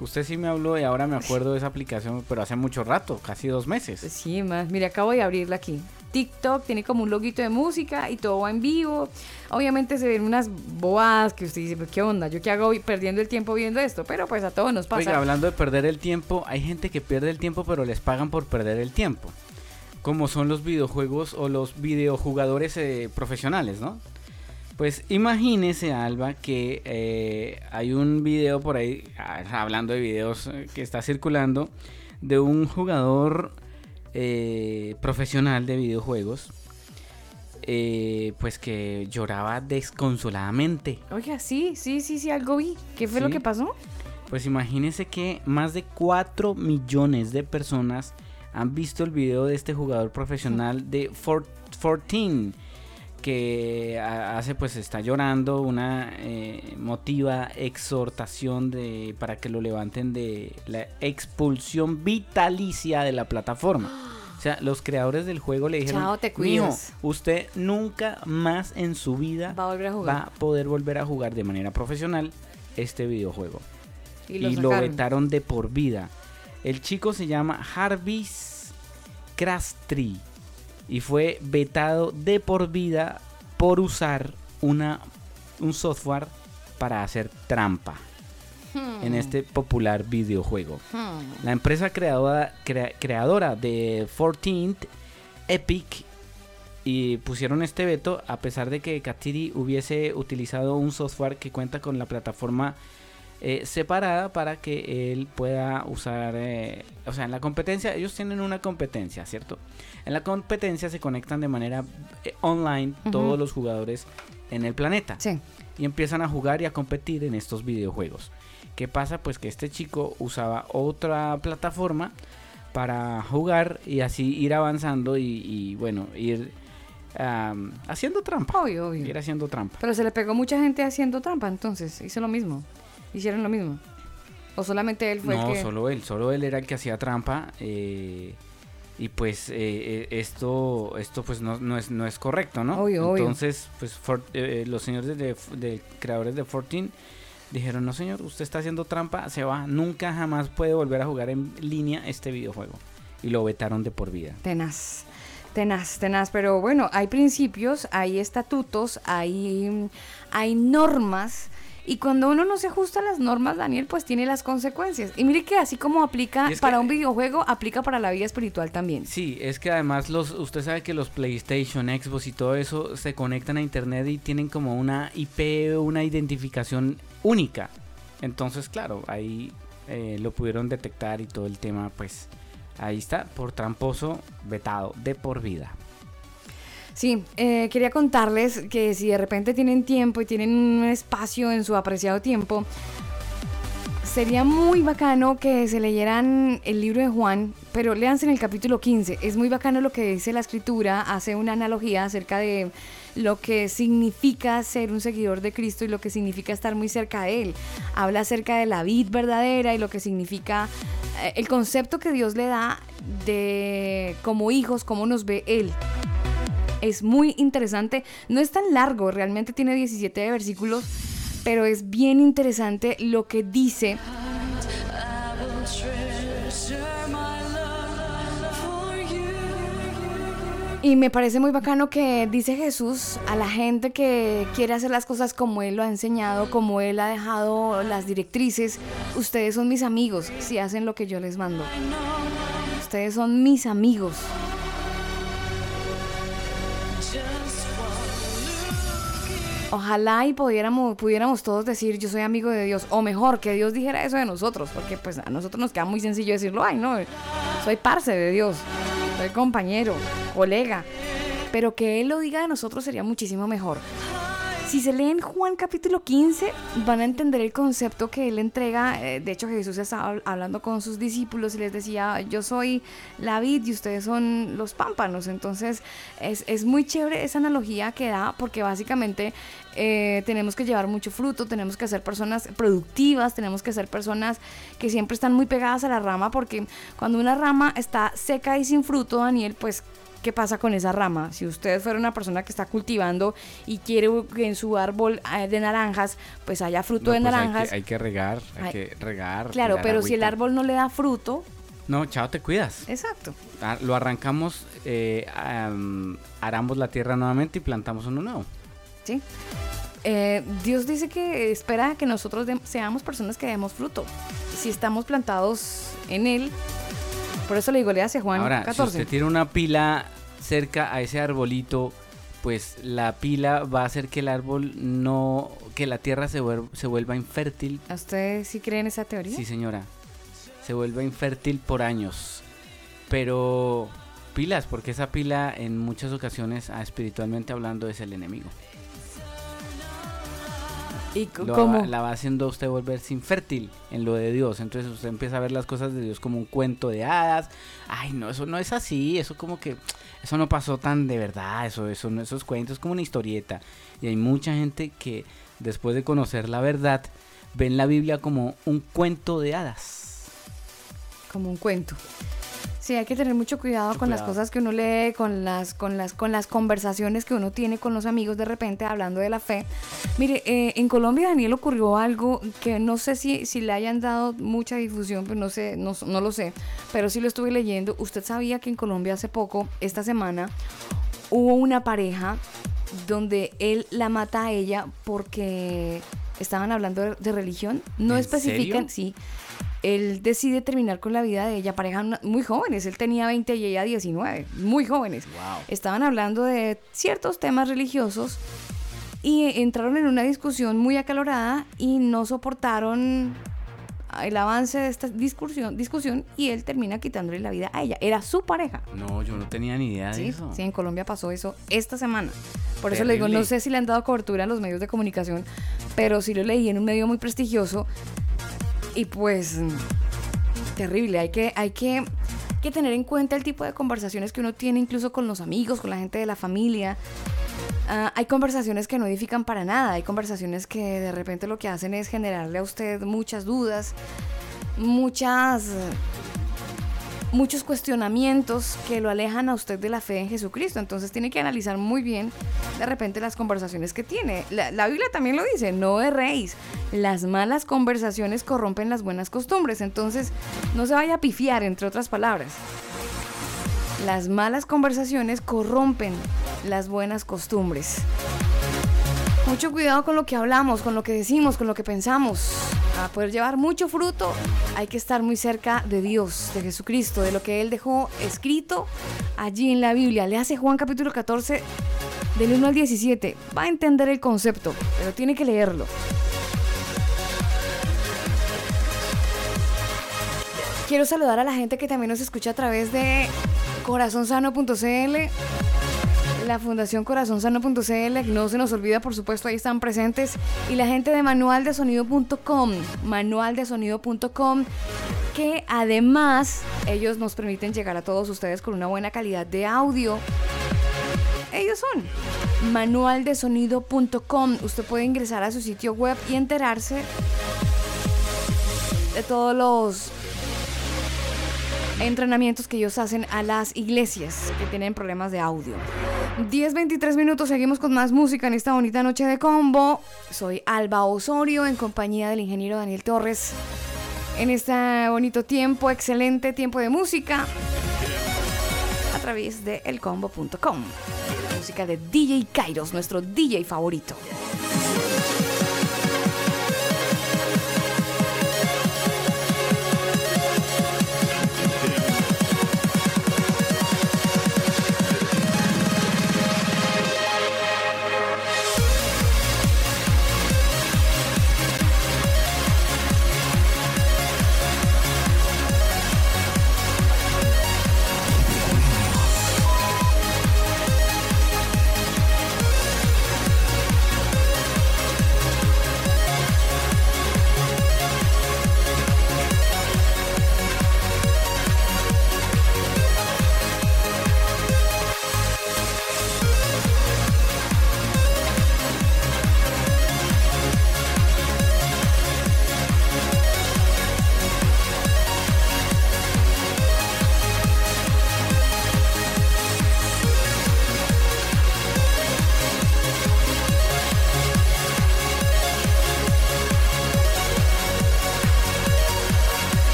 S4: Usted sí me habló y ahora me acuerdo de esa aplicación, pero hace mucho rato, casi dos meses.
S3: Sí, más. Mire, acabo de abrirla aquí. TikTok tiene como un loguito de música y todo va en vivo. Obviamente se ven unas bobadas que usted dice, "Pero ¿qué onda? ¿Yo qué hago perdiendo el tiempo viendo esto? Pero pues a todos nos pasa.
S4: Oiga, hablando de perder el tiempo, hay gente que pierde el tiempo, pero les pagan por perder el tiempo. Como son los videojuegos o los videojugadores eh, profesionales, ¿no? Pues imagínese, Alba, que eh, hay un video por ahí, ah, hablando de videos eh, que está circulando, de un jugador eh, profesional de videojuegos, eh, pues que lloraba desconsoladamente.
S3: Oiga, sí, sí, sí, sí, algo vi. ¿Qué fue lo que pasó?
S4: Pues imagínense que más de 4 millones de personas han visto el video de este jugador profesional de For- 14 que hace pues está llorando una eh, motiva exhortación de para que lo levanten de la expulsión vitalicia de la plataforma. O sea, los creadores del juego le dijeron,
S3: Chao, te
S4: usted nunca más en su vida
S3: Va a volver a jugar.
S4: va a poder volver a jugar de manera profesional este videojuego
S3: Y
S4: y
S3: lo,
S4: vetaron de por vida. El chico se llama Jarvis Crastri y fue vetado de por vida por usar una, un software para hacer trampa en este popular videojuego.
S3: Hmm.
S4: La empresa creadora, crea- creadora de 14th, Epic, y pusieron este veto a pesar de que Katiri hubiese utilizado un software que cuenta con la plataforma eh, separada para que él pueda usar, eh, o sea, en la competencia, ellos tienen una competencia, ¿cierto? En la competencia se conectan de manera eh, online todos los jugadores en el planeta
S3: Sí.
S4: y empiezan a jugar y a competir en estos videojuegos. ¿Qué pasa? Pues que este chico usaba otra plataforma para jugar y así ir avanzando y, y, bueno, ir haciendo trampa.
S3: Obvio, obvio.
S4: Ir haciendo trampa.
S3: Pero se le pegó mucha gente haciendo trampa, entonces hizo lo mismo. Hicieron lo mismo. O solamente él fue
S4: No,
S3: el que.
S4: solo él, solo él era el que hacía trampa. eh, y pues eh, eh, esto, esto pues no, no es, no es correcto, ¿no?
S3: Obvio, obvio.
S4: Entonces, pues for- eh, los señores de, de creadores de 14 dijeron, no señor, usted está haciendo trampa, se va, nunca jamás puede volver a jugar en línea este videojuego. Y lo vetaron de por vida.
S3: Tenaz. Tenaz, tenaz. Pero bueno, hay principios, hay estatutos, hay, hay normas. Y cuando uno no se ajusta a las normas, Daniel, pues tiene las consecuencias. Y mire que así como aplica para
S4: que-
S3: un videojuego, aplica para la vida espiritual también.
S4: Sí, es que además los, usted sabe que los PlayStation, Xbox y todo eso se conectan a internet y tienen como una IP, una identificación única. Entonces, claro, ahí eh, lo pudieron detectar y todo el tema, pues ahí está, por tramposo, vetado de por vida.
S3: Sí, eh, quería contarles que si de repente tienen tiempo y tienen un espacio en su apreciado tiempo, sería muy bacano que se leyeran el libro de Juan, pero léanse en el capítulo 15. Es muy bacano lo que dice la escritura, hace una analogía acerca de lo que significa ser un seguidor de Cristo y lo que significa estar muy cerca de Él. Habla acerca de la vid verdadera y lo que significa eh, el concepto que Dios le da de como hijos, cómo nos ve Él. Es muy interesante. No es tan largo, realmente tiene 17 versículos, pero es bien interesante lo que dice. Y me parece muy bacano que dice Jesús a la gente que quiere hacer las cosas como Él lo ha enseñado, como Él ha dejado las directrices. Ustedes son mis amigos si hacen lo que yo les mando. Ustedes son mis amigos. Ojalá y pudiéramos, todos decir yo soy amigo de Dios, o mejor, que Dios dijera eso de nosotros, porque pues a nosotros nos queda muy sencillo decirlo, ay no, soy parce de Dios, soy compañero, colega, pero que Él lo diga de nosotros sería muchísimo mejor. Si se leen Juan capítulo 15, van a entender el concepto que él entrega. Eh, de hecho, Jesús estaba hablando con sus discípulos y les decía, yo soy la vid y ustedes son los pámpanos. Entonces, es, es muy chévere esa analogía que da porque básicamente eh, tenemos que llevar mucho fruto, tenemos que ser personas productivas, tenemos que ser personas que siempre están muy pegadas a la rama porque cuando una rama está seca y sin fruto, Daniel, pues ¿qué pasa con esa rama? Si usted fuera una persona que está cultivando y quiere que en su árbol eh, de naranjas, pues haya fruto de
S4: pues
S3: naranjas.
S4: Hay que, regar, hay, que regar.
S3: Claro, pero si el árbol no le da fruto.
S4: No, chao, te cuidas.
S3: Exacto.
S4: Ah, lo arrancamos, eh, aramos la tierra nuevamente y plantamos uno nuevo.
S3: Sí. Eh, Dios dice que espera que nosotros seamos personas que demos fruto. Si estamos plantados en Él, por eso le digo, le hace Juan
S4: Ahora, Si usted tiene una pila cerca a ese arbolito, pues la pila va a hacer que el árbol no, que la tierra se, se vuelva infértil.
S3: ¿A usted sí cree en esa teoría?
S4: Sí, señora. Se vuelva infértil por años. Pero pilas, porque esa pila en muchas ocasiones, ah, espiritualmente hablando, es el enemigo.
S3: ¿Y cómo?
S4: la va haciendo usted volverse infértil en lo de Dios. Entonces usted empieza a ver las cosas de Dios como un cuento de hadas. Ay, no, eso no es así. Eso como que eso no pasó tan de verdad. Eso, eso, esos cuentos es como una historieta. Y hay mucha gente que después de conocer la verdad ven la Biblia como un cuento de hadas.
S3: Como un cuento. Sí, hay que tener mucho cuidado con las cosas que uno lee, con las, con las, con las conversaciones que uno tiene con los amigos de repente hablando de la fe. Mire, eh, en Colombia, Daniel, ocurrió algo que no sé si, si le hayan dado mucha difusión, pero no sé, no, no lo sé, pero sí lo estuve leyendo. Usted sabía que en Colombia hace poco, esta semana, hubo una pareja donde él la mata a ella porque estaban hablando de, religión. No especifican, sí él decide terminar con la vida de ella, pareja muy jóvenes, él tenía 20 y ella 19, muy jóvenes. Estaban hablando de ciertos temas religiosos y entraron en una discusión muy acalorada y no soportaron el avance de esta discusión, discusión y él termina quitándole la vida a ella. Era su pareja.
S4: No, yo no tenía ni idea
S3: de
S4: eso.
S3: Sí, en Colombia pasó eso esta semana. Por eso le digo, no sé si le han dado cobertura a los medios de comunicación, pero sí lo leí en un medio muy prestigioso y pues, terrible, hay que, hay que, tener en cuenta el tipo de conversaciones que uno tiene incluso con los amigos, con la gente de la familia. Ah, hay conversaciones que no edifican para nada, hay conversaciones que de repente lo que hacen es generarle a usted muchas dudas, muchas muchos cuestionamientos que lo alejan a usted de la fe en Jesucristo. Entonces tiene que analizar muy bien de repente las conversaciones que tiene. La, Biblia también lo dice, no erréis. Las malas conversaciones corrompen las buenas costumbres. Entonces no se vaya a pifiar, entre otras palabras. Las malas conversaciones corrompen las buenas costumbres. Mucho cuidado con lo que hablamos, con lo que decimos, con lo que pensamos. Para poder llevar mucho fruto hay que estar muy cerca de Dios, de Jesucristo, de lo que Él dejó escrito allí en la Biblia. Le hace Juan capítulo 14 del 1 al 17. Va a entender el concepto, pero tiene que leerlo. Quiero saludar a la gente que también nos escucha a través de corazonsano.cl la Fundación Corazonsano.cl, no se nos olvida, por supuesto, ahí están presentes. Y la gente de manualdesonido.com, manualdesonido.com, que además ellos nos permiten llegar a todos ustedes con una buena calidad de audio. Ellos son manualdesonido.com. Usted puede ingresar a su sitio web y enterarse de todos los entrenamientos que ellos hacen a las iglesias que tienen problemas de audio. 10-23 minutos, seguimos con más música en esta bonita noche de combo. Soy Alba Osorio en compañía del ingeniero Daniel Torres. En este bonito tiempo, excelente tiempo de música a través de elcombo.com. Música de DJ Kairos, nuestro DJ favorito.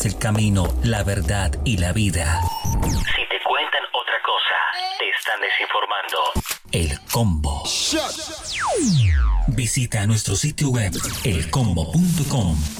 S2: Es el camino, la verdad y la vida. Si te cuentan otra cosa, te están desinformando. El combo. Visita nuestro sitio web elcombo.com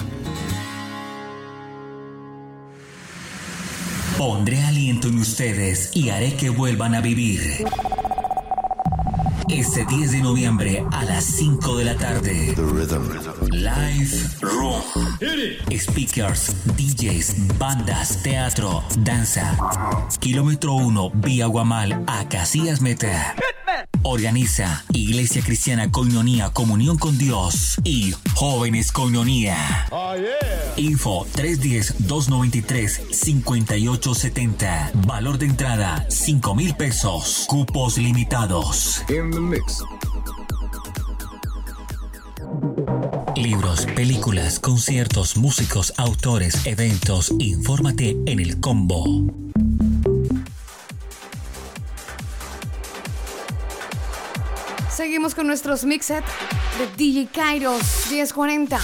S2: Pondré aliento en ustedes y haré que vuelvan a vivir. Este 10 de noviembre a las 5 de la tarde. Live Room. Speakers, DJs, bandas, teatro, danza. Kilómetro 1, vía Guamal a Casillas Meta. Organiza Iglesia Cristiana Coñonía Comunión con Dios y Jóvenes Coñonía. Info 310-293-5870. Valor de entrada 5 mil pesos. Cupos limitados. Libros, películas, conciertos, músicos, autores, eventos. Infórmate en el combo.
S3: Seguimos con nuestros mixet de DJ Kairos 1040.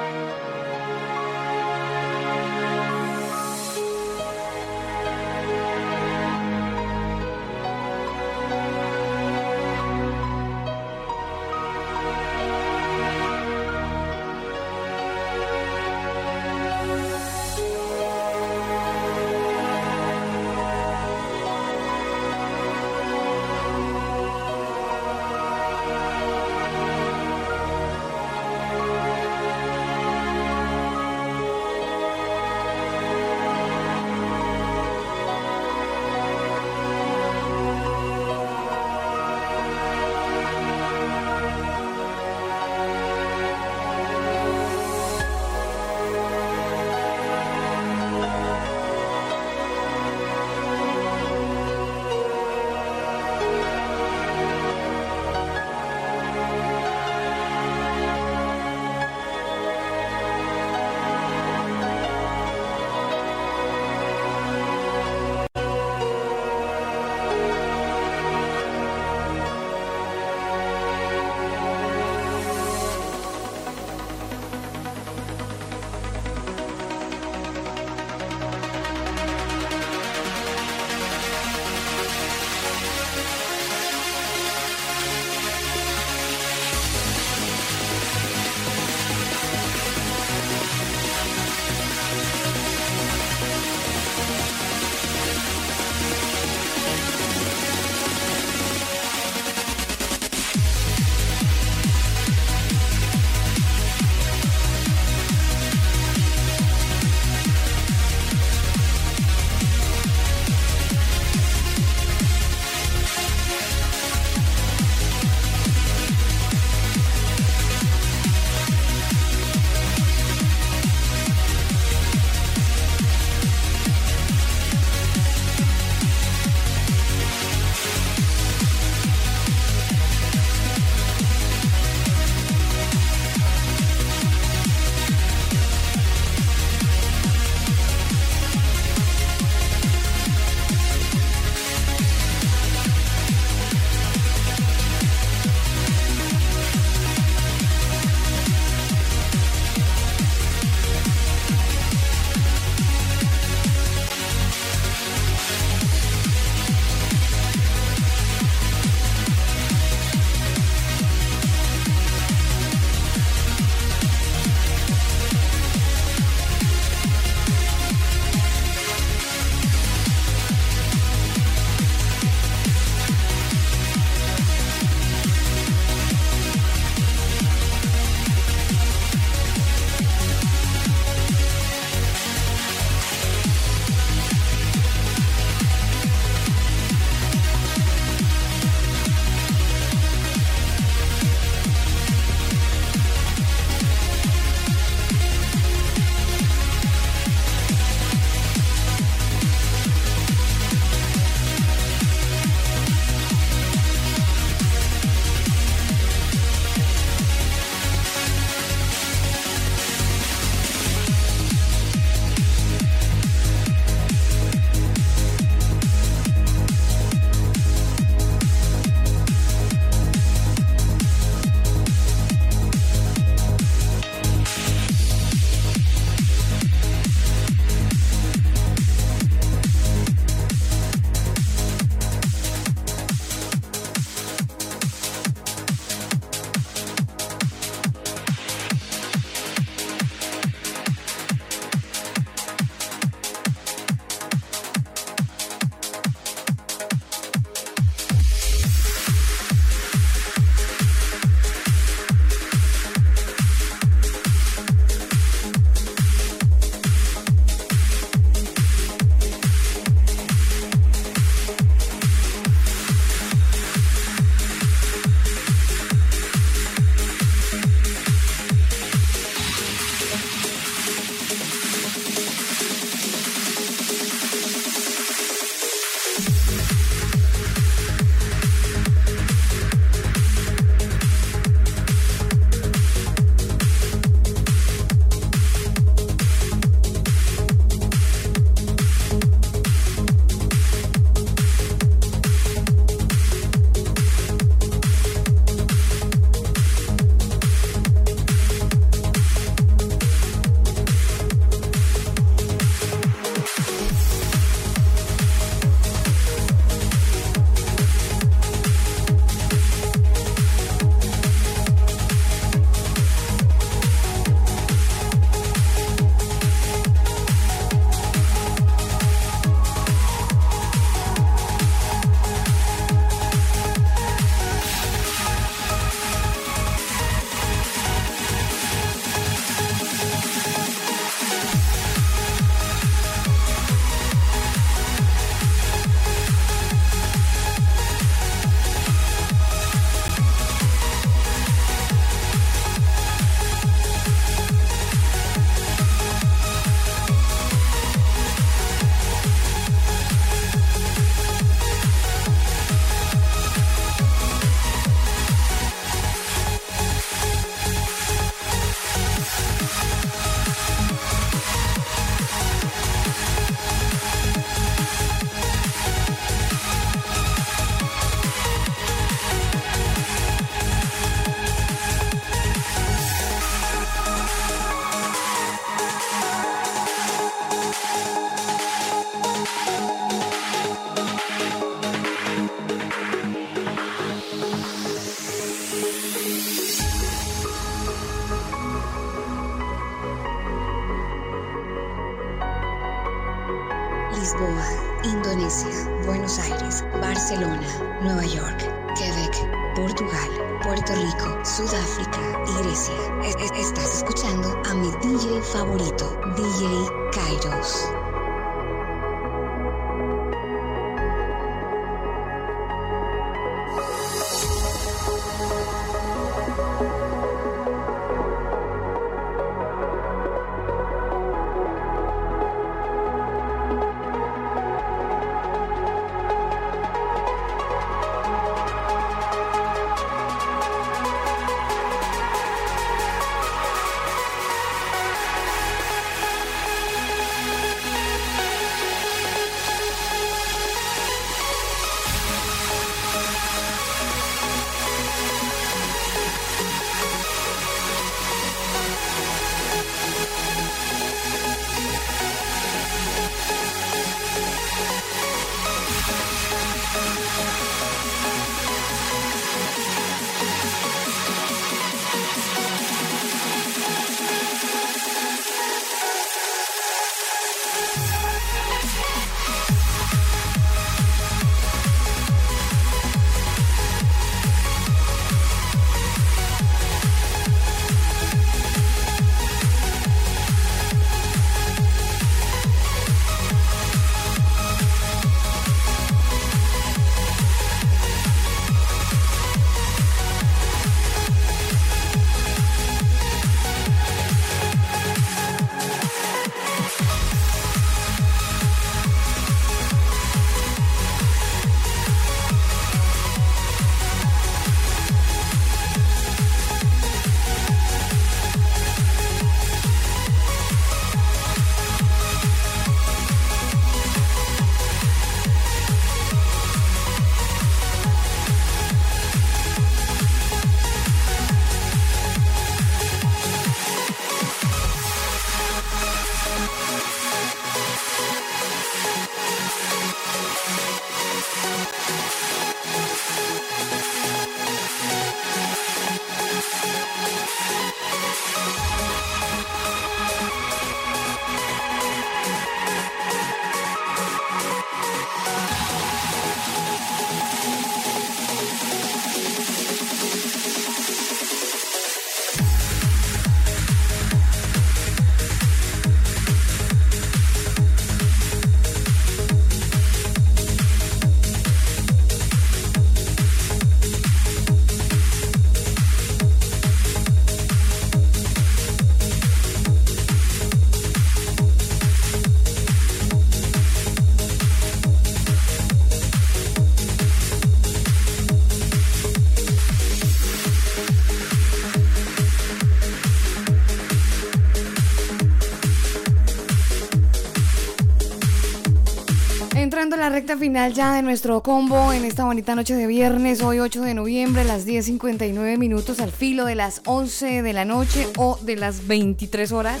S3: Final ya de nuestro combo en esta bonita noche de viernes, hoy 8 de noviembre, las 10.59 minutos al filo de las 11 de la noche o de las 23 horas.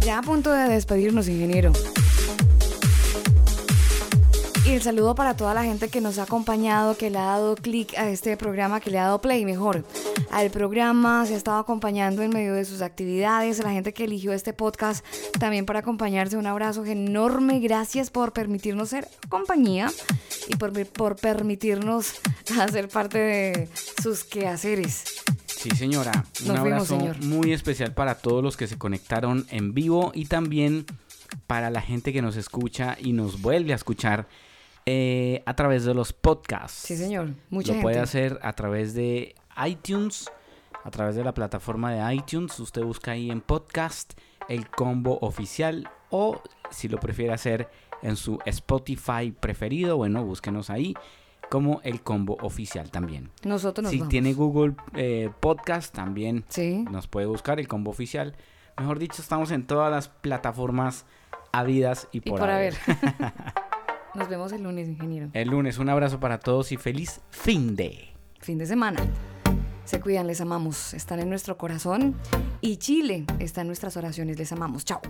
S3: Ya a punto de despedirnos, ingeniero. Y el saludo para toda la gente que nos ha acompañado, que le ha dado clic a este programa, que le ha dado play mejor al programa, se ha estado acompañando en medio de sus actividades, a la gente que eligió este podcast también para acompañarse. Un abrazo enorme, gracias por permitirnos ser compañía y por, por permitirnos hacer parte de sus quehaceres.
S4: Sí, señora. Un abrazo muy especial para todos los que se conectaron en vivo y también para la gente que nos escucha y nos vuelve a escuchar eh, a través de los podcasts.
S3: Sí, señor. Mucha
S4: Lo puede hacer a través de iTunes, a través de la plataforma de iTunes. Usted busca ahí en podcast el combo oficial o si lo prefiere hacer en su Spotify preferido, bueno, búsquenos ahí como el combo oficial también.
S3: Nosotros nos
S4: Si tiene Google eh, Podcast también nos puede buscar el combo oficial. Mejor dicho, estamos en todas las plataformas habidas y por, y por haber.
S3: nos vemos el lunes, ingeniero.
S4: El lunes, un abrazo para todos y feliz fin de.
S3: Fin de semana. Se cuidan, les amamos. Están en nuestro corazón. Y Chile está en nuestras oraciones. Les amamos. Chao.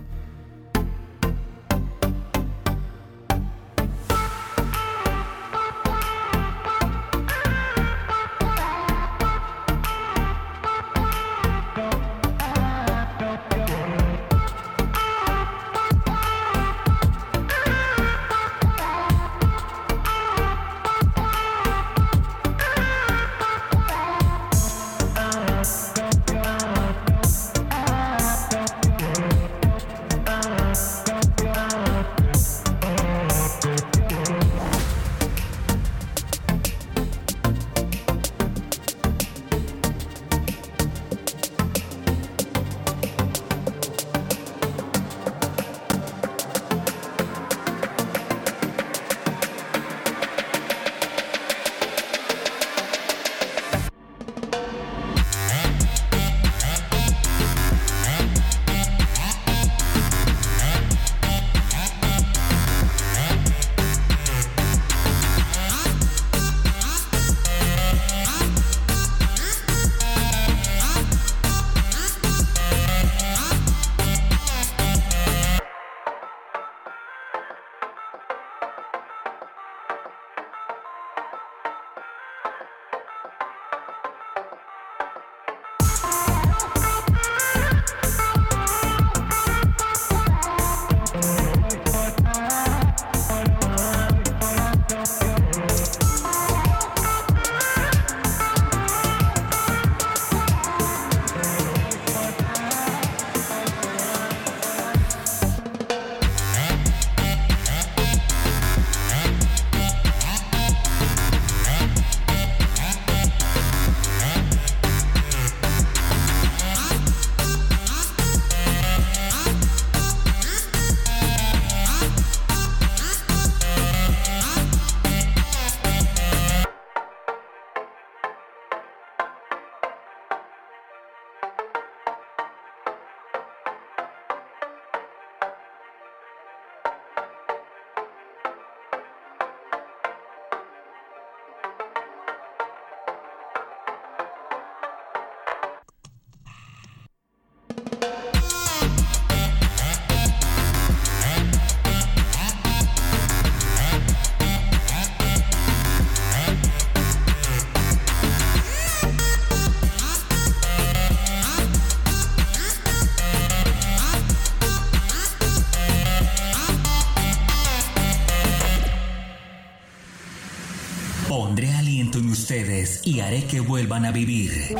S2: Y haré que vuelvan a vivir.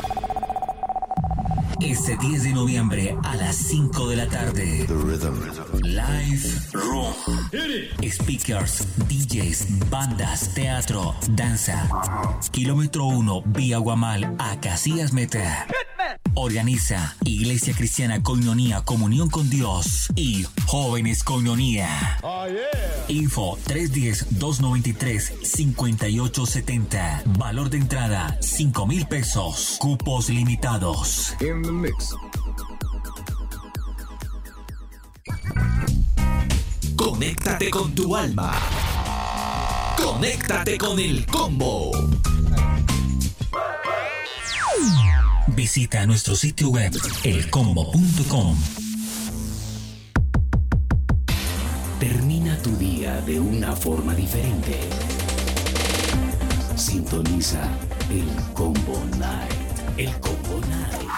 S2: Este 10 de noviembre a las 5 de la tarde. Live Room. Speakers, DJs, bandas, teatro, danza. Kilómetro 1, vía Guamal a Casillas Meta. Organiza Iglesia Cristiana Coinonía Comunión con Dios y Jóvenes Coinonía. Info 310-293-5870. Valor de entrada 5 mil pesos. Cupos limitados.
S1: Conéctate con tu alma. Conéctate con el combo.
S2: Visita nuestro sitio web elcombo.com.
S6: de una forma diferente. Sintoniza el Combo Night. El Combo Night.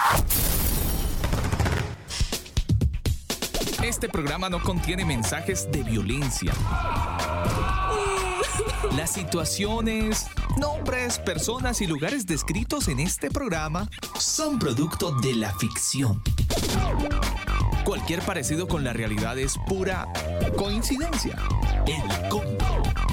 S1: Este programa no contiene mensajes de violencia. Las situaciones, nombres, personas y lugares descritos en este programa son producto de la ficción. Cualquier parecido con la realidad es pura coincidencia. El combo.